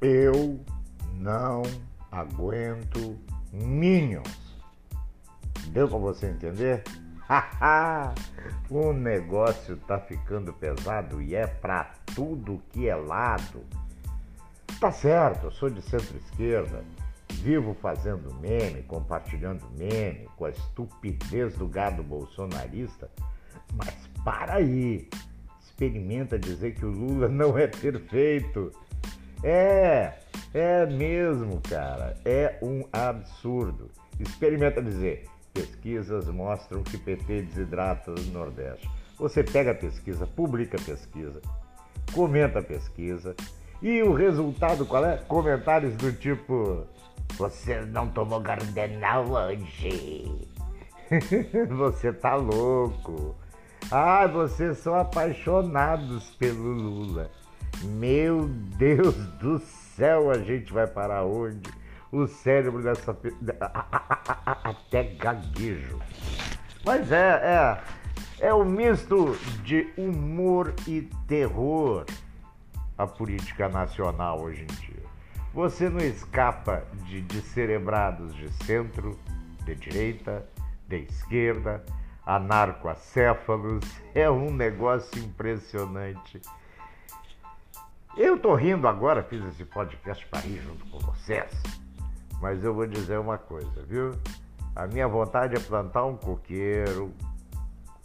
Eu não aguento Minions. Deu para você entender? o negócio tá ficando pesado e é para tudo que é lado. Tá certo, eu sou de centro-esquerda, vivo fazendo meme, compartilhando meme com a estupidez do gado bolsonarista, mas para aí, experimenta dizer que o Lula não é perfeito. É, é mesmo, cara, é um absurdo. Experimenta dizer, pesquisas mostram que PT desidrata no Nordeste. Você pega a pesquisa, publica a pesquisa, comenta a pesquisa, e o resultado qual é? Comentários do tipo: Você não tomou gardenal hoje. você tá louco. Ah, vocês são apaixonados pelo Lula. Meu Deus do céu, a gente vai parar onde? O cérebro dessa. Até gaguejo. Mas é, é. É um misto de humor e terror a política nacional hoje em dia. Você não escapa de descerebrados de centro, de direita, de esquerda, anarcoacéfalos. É um negócio impressionante. Eu tô rindo agora, fiz esse podcast para rir junto com vocês. Mas eu vou dizer uma coisa, viu? A minha vontade é plantar um coqueiro,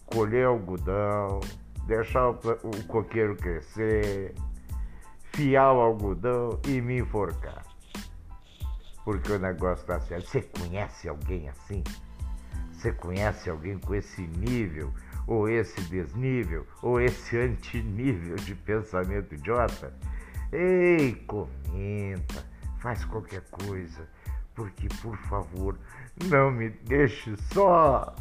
colher algodão, deixar o, o coqueiro crescer, fiar o algodão e me enforcar. Porque o negócio está sério. Você conhece alguém assim? Você conhece alguém com esse nível, ou esse desnível, ou esse antinível de pensamento idiota? Ei, comenta, faz qualquer coisa, porque por favor, não me deixe só.